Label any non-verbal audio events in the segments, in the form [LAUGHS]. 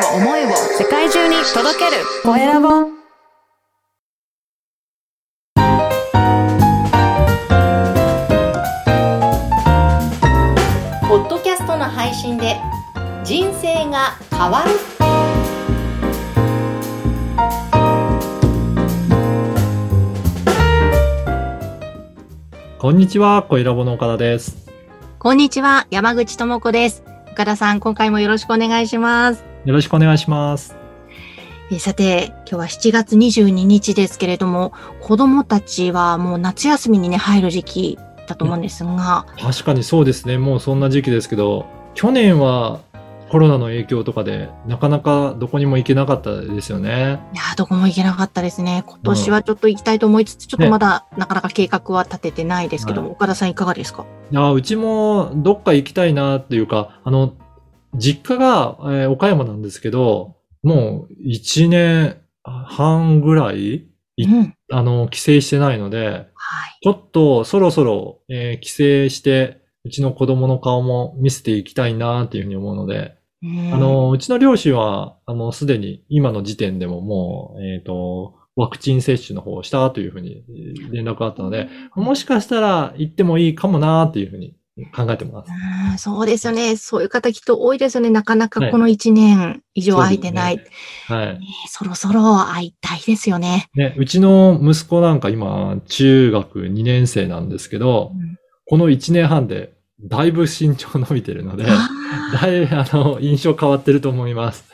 を思いを世界中に届けるコエラボポッドキャストの配信で人生が変わるこんにちは、小ラボの岡田です。こんにちは、山口智子です。岡田さん、今回もよろしくお願いします。よろしくお願いします。えーさて、今日は7月22日ですけれども、子供たちはもう夏休みにね、入る時期だと思うんですが、確かにそうですね。もうそんな時期ですけど、去年はコロナの影響とかで、なかなかどこにも行けなかったですよね。いやーどこも行けなかったですね。今年はちょっと行きたいと思いつつ、ちょっとまだなかなか計画は立ててないですけども、はい岡田さんいかがですか？いや、うちもどっか行きたいなっていうか、あの、実家が、えー岡山なんですけど、もう1年半ぐらい、いうん。あの、帰省してないので、はい。ちょっとそろそろ、えー帰省して、うちの子供の顔も見せていきたいなっていうふうに思うので、うんあの、うちの両親は、あの、すでに今の時点でももう、えっ、と、ワクチン接種の方をしたというふうにえー連絡があったので、もしかしたら行ってもいいかもなっていうふうに考えてます。うんそうですよね。そういう方きっと多いですよね。なかなはいかこの1年以上空いてない。そうですねはい。ねそろそろ会いたいですよね。ね、うちの息子なんか今、中学2年生なんですけど、うんこの1年半で、だいぶ身長伸びてるので、あ [LAUGHS] だいぶ、あの、印象変わってると思います。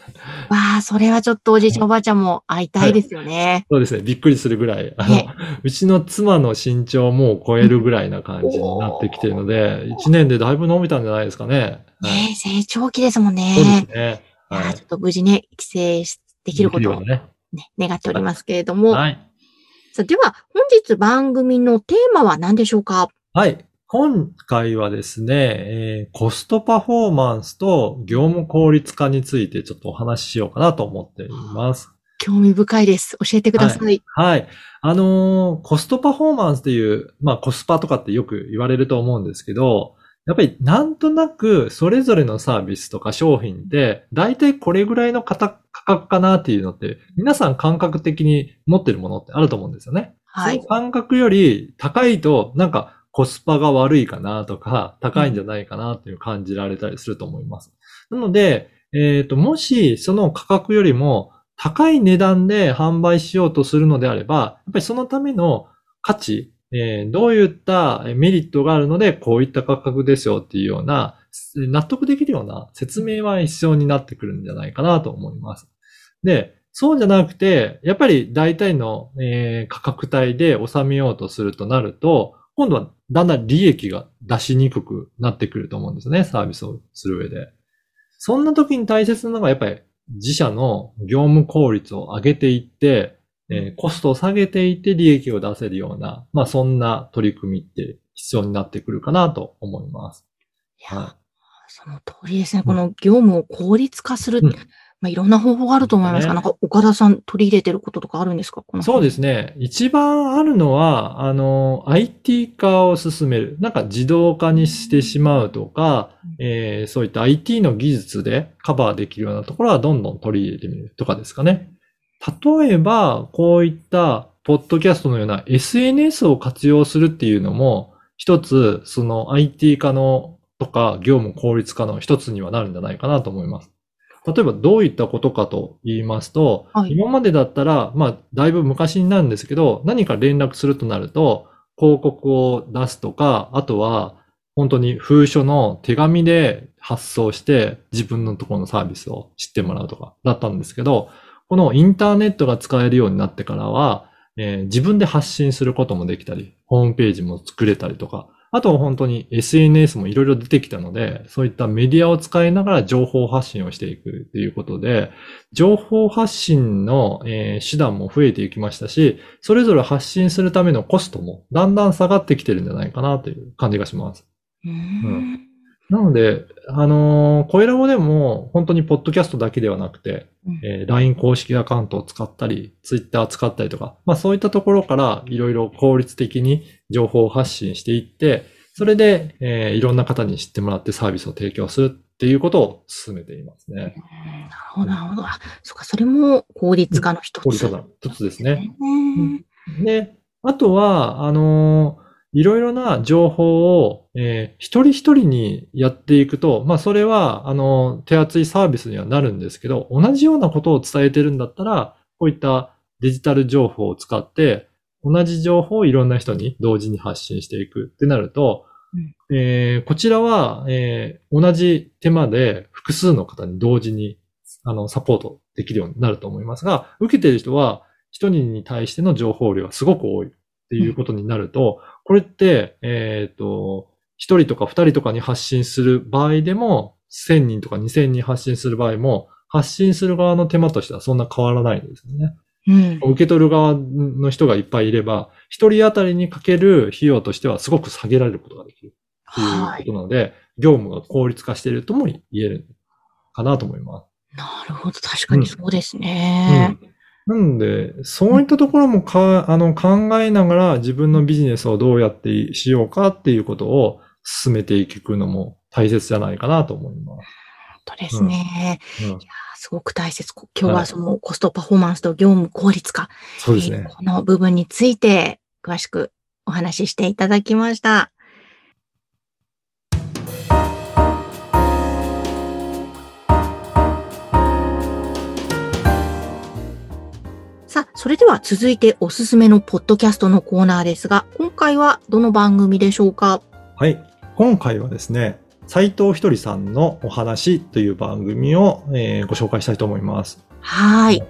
ーわあ、それはちょっとおじいちゃんおばあちゃんも会いたいですよね。そうですね。びっくりするぐらい。あの、ねうちの妻の身長をもう超えるぐらいな感じになってきてるので、1年でだいぶ伸びたんじゃないですかね。はい。ねえ成長期ですもんね。そうですね。はいちょ。っと無事ね、帰省しできることをできるよね、願っておりますけれども。うにね。はい。さあでは、本日番組のテーマは何でしょうか？はい。今回はですね、えーコストパフォーマンスと業務効率化についてちょっとお話ししようかなと思っています。興味深いです。教えてください。はい。あのーコストパフォーマンスっていう、まあコスパとかってよく言われると思うんですけど、やっぱりなんとなくそれぞれのサービスとか商品で、だいたいこれぐらいの価格価格かなっていうのって、皆さん感覚的に持ってるものってあると思うんですよね。はいその。感覚より高いと、なんかコスパが悪いかなとか、高いんじゃないかなっていう感じられたりすると思います。なので、えっ、と、もしその価格よりも高い値段で販売しようとするのであれば、やっぱりそのための価値、えーどういったメリットがあるので、こういった価格ですよっていうような、納得できるような説明は必要になってくるんじゃないかなと思います。で、そうじゃなくて、やっぱり大体の、えー価格帯で収めようとするとなると、今度はだんだん利益が出しにくくなってくると思うんですね、サービスをする上で。そんな時に大切なのがやっぱり自社の業務効率を上げていって、えーコストを下げていって利益を出せるような、まあそんな取り組みって必要になってくるかなと思います。いやはその通りですね。この業務を効率化する。うんまあ、いろんな方法があると思いますが、ねなんか岡田さん取り入れてることとかあるんですか？このそうですね。一番あるのは、あの、IT 化を進める。なんか自動化にしてしまうとか、えーそういった IT の技術でカバーできるようなところはどんどん取り入れてみるとかですかね。例えば、こういった、ポッドキャストのような SNS を活用するっていうのも、一つ、その IT 化のとか業務効率化の一つにはなるんじゃないかなと思います。例えばどういったことかと言いますと、はい。今までだったら、まあ、だいぶ昔になるんですけど、何か連絡するとなると、広告を出すとか、あとは、本当に封書の手紙で発送して自分のところのサービスを知ってもらうとかだったんですけど、このインターネットが使えるようになってからは、えー自分で発信することもできたり、ホームページも作れたりとか、あとは本当に SNS もいろいろ出てきたので、そういったメディアを使いながら情報発信をしていくということで、情報発信の、えー手段も増えていきましたし、それぞれ発信するためのコストもだんだん下がってきてるんじゃないかなという感じがします。うーんなので、あのー、コエラボでも本当にポッドキャストだけではなくて、うんえー LINE 公式アカウントを使ったり、Twitter 使ったりとか、まあそういったところからいろいろ効率的に情報を発信していって、それで、えーいろんな方に知ってもらってサービスを提供するっていうことを進めていますね。うんなるほど、なるほど。あ、そっか、それも効率化の一つ。これただ一つですね。ね。で、あとは、あのーいろいろな情報を、えー一人一人にやっていくと、まあそれは、あのー手厚いサービスにはなるんですけど、同じようなことを伝えてるんだったら、こういったデジタル情報を使って、同じ情報をいろんな人に同時に発信していくってなると、えーこちらは、えー同じ手間で複数の方に同時に、あの、サポートできるようになると思いますが、受けてる人は、一人に対しての情報量がすごく多いっていうことになると、これって、えっ、と、一人とか二人とかに発信する場合でも、千人とか二千人発信する場合も、発信する側の手間としてはそんな変わらないんですよね。うん。受け取る側の人がいっぱいいれば、一人当たりにかける費用としてはすごく下げられることができるというはい。ことなので、業務が効率化しているとも言えるかなと思います。なるほど。確かにそうですね。なので、そういったところもか、あの、考えながら自分のビジネスをどうやってしようかっていうことを進めていくのも大切じゃないかなと思います。本当ですね。うんいやーすごく大切。こ今日はそのコストパフォーマンスと業務効率化、そうですねえー。この部分について詳しくお話ししていただきました。それでは続いておすすめのポッドキャストのコーナーですが、今回はどの番組でしょうか？はい。今回はですね、斉藤ひとりさんのお話という番組を、えーご紹介したいと思います。はーい。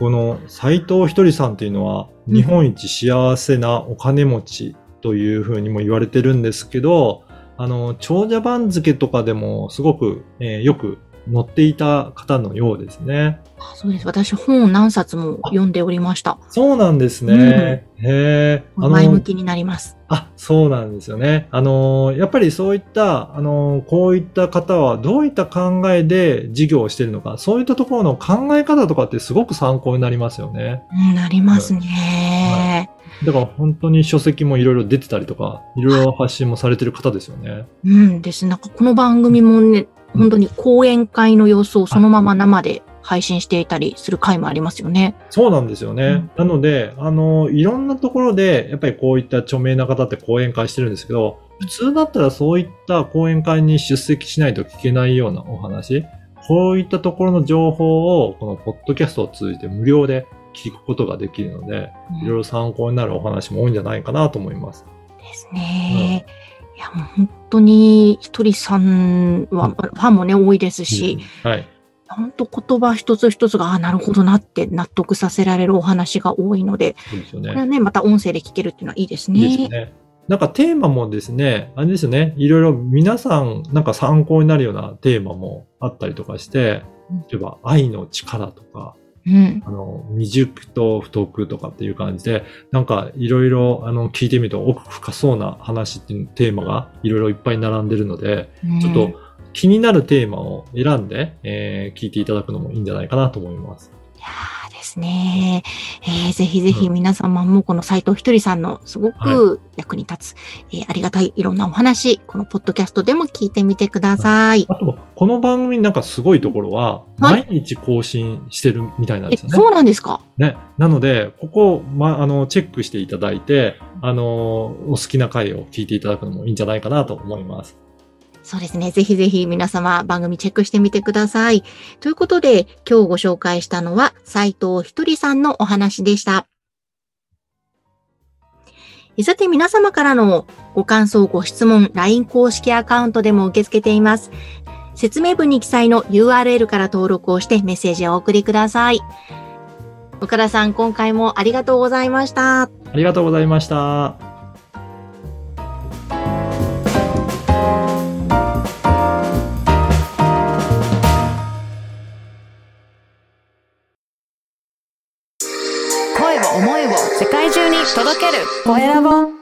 この斉藤ひとりさんというのは、うん日本一幸せなお金持ちというふうにも言われてるんですけど、あの、長者番付とかでもすごく、えーよく載っていた方のようですね。あそうです。私本何冊も読んでおりました。そうなんですね。へえ。あの、前向きになります。あ、そうなんですよね。あの、やっぱりそういった、あの、こういった方はどういった考えで事業をしているのか、そういったところの考え方とかってすごく参考になりますよね。うんなりますね。だから本当に書籍もいろいろ出てたりとか、いろいろ発信もされてる方ですよね。うんです。なんかこの番組もね、本当に講演会の様子をそのまま生で配信していたりする回もありますよね。そうなんですよね。なので、あの、いろんなところで、やっぱりこういった著名な方って講演会してるんですけど、普通だったらそういった講演会に出席しないと聞けないようなお話、こういったところの情報を、このポッドキャストを通じて無料で聞くことができるので、いろいろ参考になるお話も多いんじゃないかなと思います。ですね。いや、もう本当に、ひとりさんは、うんファンもね、多いですし、はい。本当言葉一つ一つが、あなるほどなって納得させられるお話が多いので、そうですよねこれ。はね、また音声で聞けるっていうのはいいですね。いいですね。なんかテーマもですね、あれですよね、いろいろ皆さんなんか参考になるようなテーマもあったりとかしてうん、例えば愛の力とか、うん。あの、未熟と不得とかっていう感じで、なんかいろいろ聞いてみると奥深そうな話っていうテーマがいろいろいっぱい並んでるので、ちょっと気になるテーマを選んで、えー聞いていただくのもいいんじゃないかなと思います。ですね。えーぜひぜひ皆様もこの斉藤ひとりさんのすごく役に立つ、えーありがたいいろんなお話、このポッドキャストでも聞いてみてください。あと、この番組なんかすごいところは、はい毎日更新してるみたいなんえ、ですよね。そうなんですか？ね。なので、ここ、ま、あの、チェックしていただいて、あの、お好きな回を聞いていただくのもいいんじゃないかなと思います。そうですね。ぜひぜひ皆様番組チェックしてみてください。ということで、今日ご紹介したのは斉藤ひとりさんのお話でした。えさて皆様からのご感想、ご質問、LINE 公式アカウントでも受け付けています。説明文に記載の URL から登録をしてメッセージをお送りください。岡田さん、今回もありがとうございました。ありがとうございました。声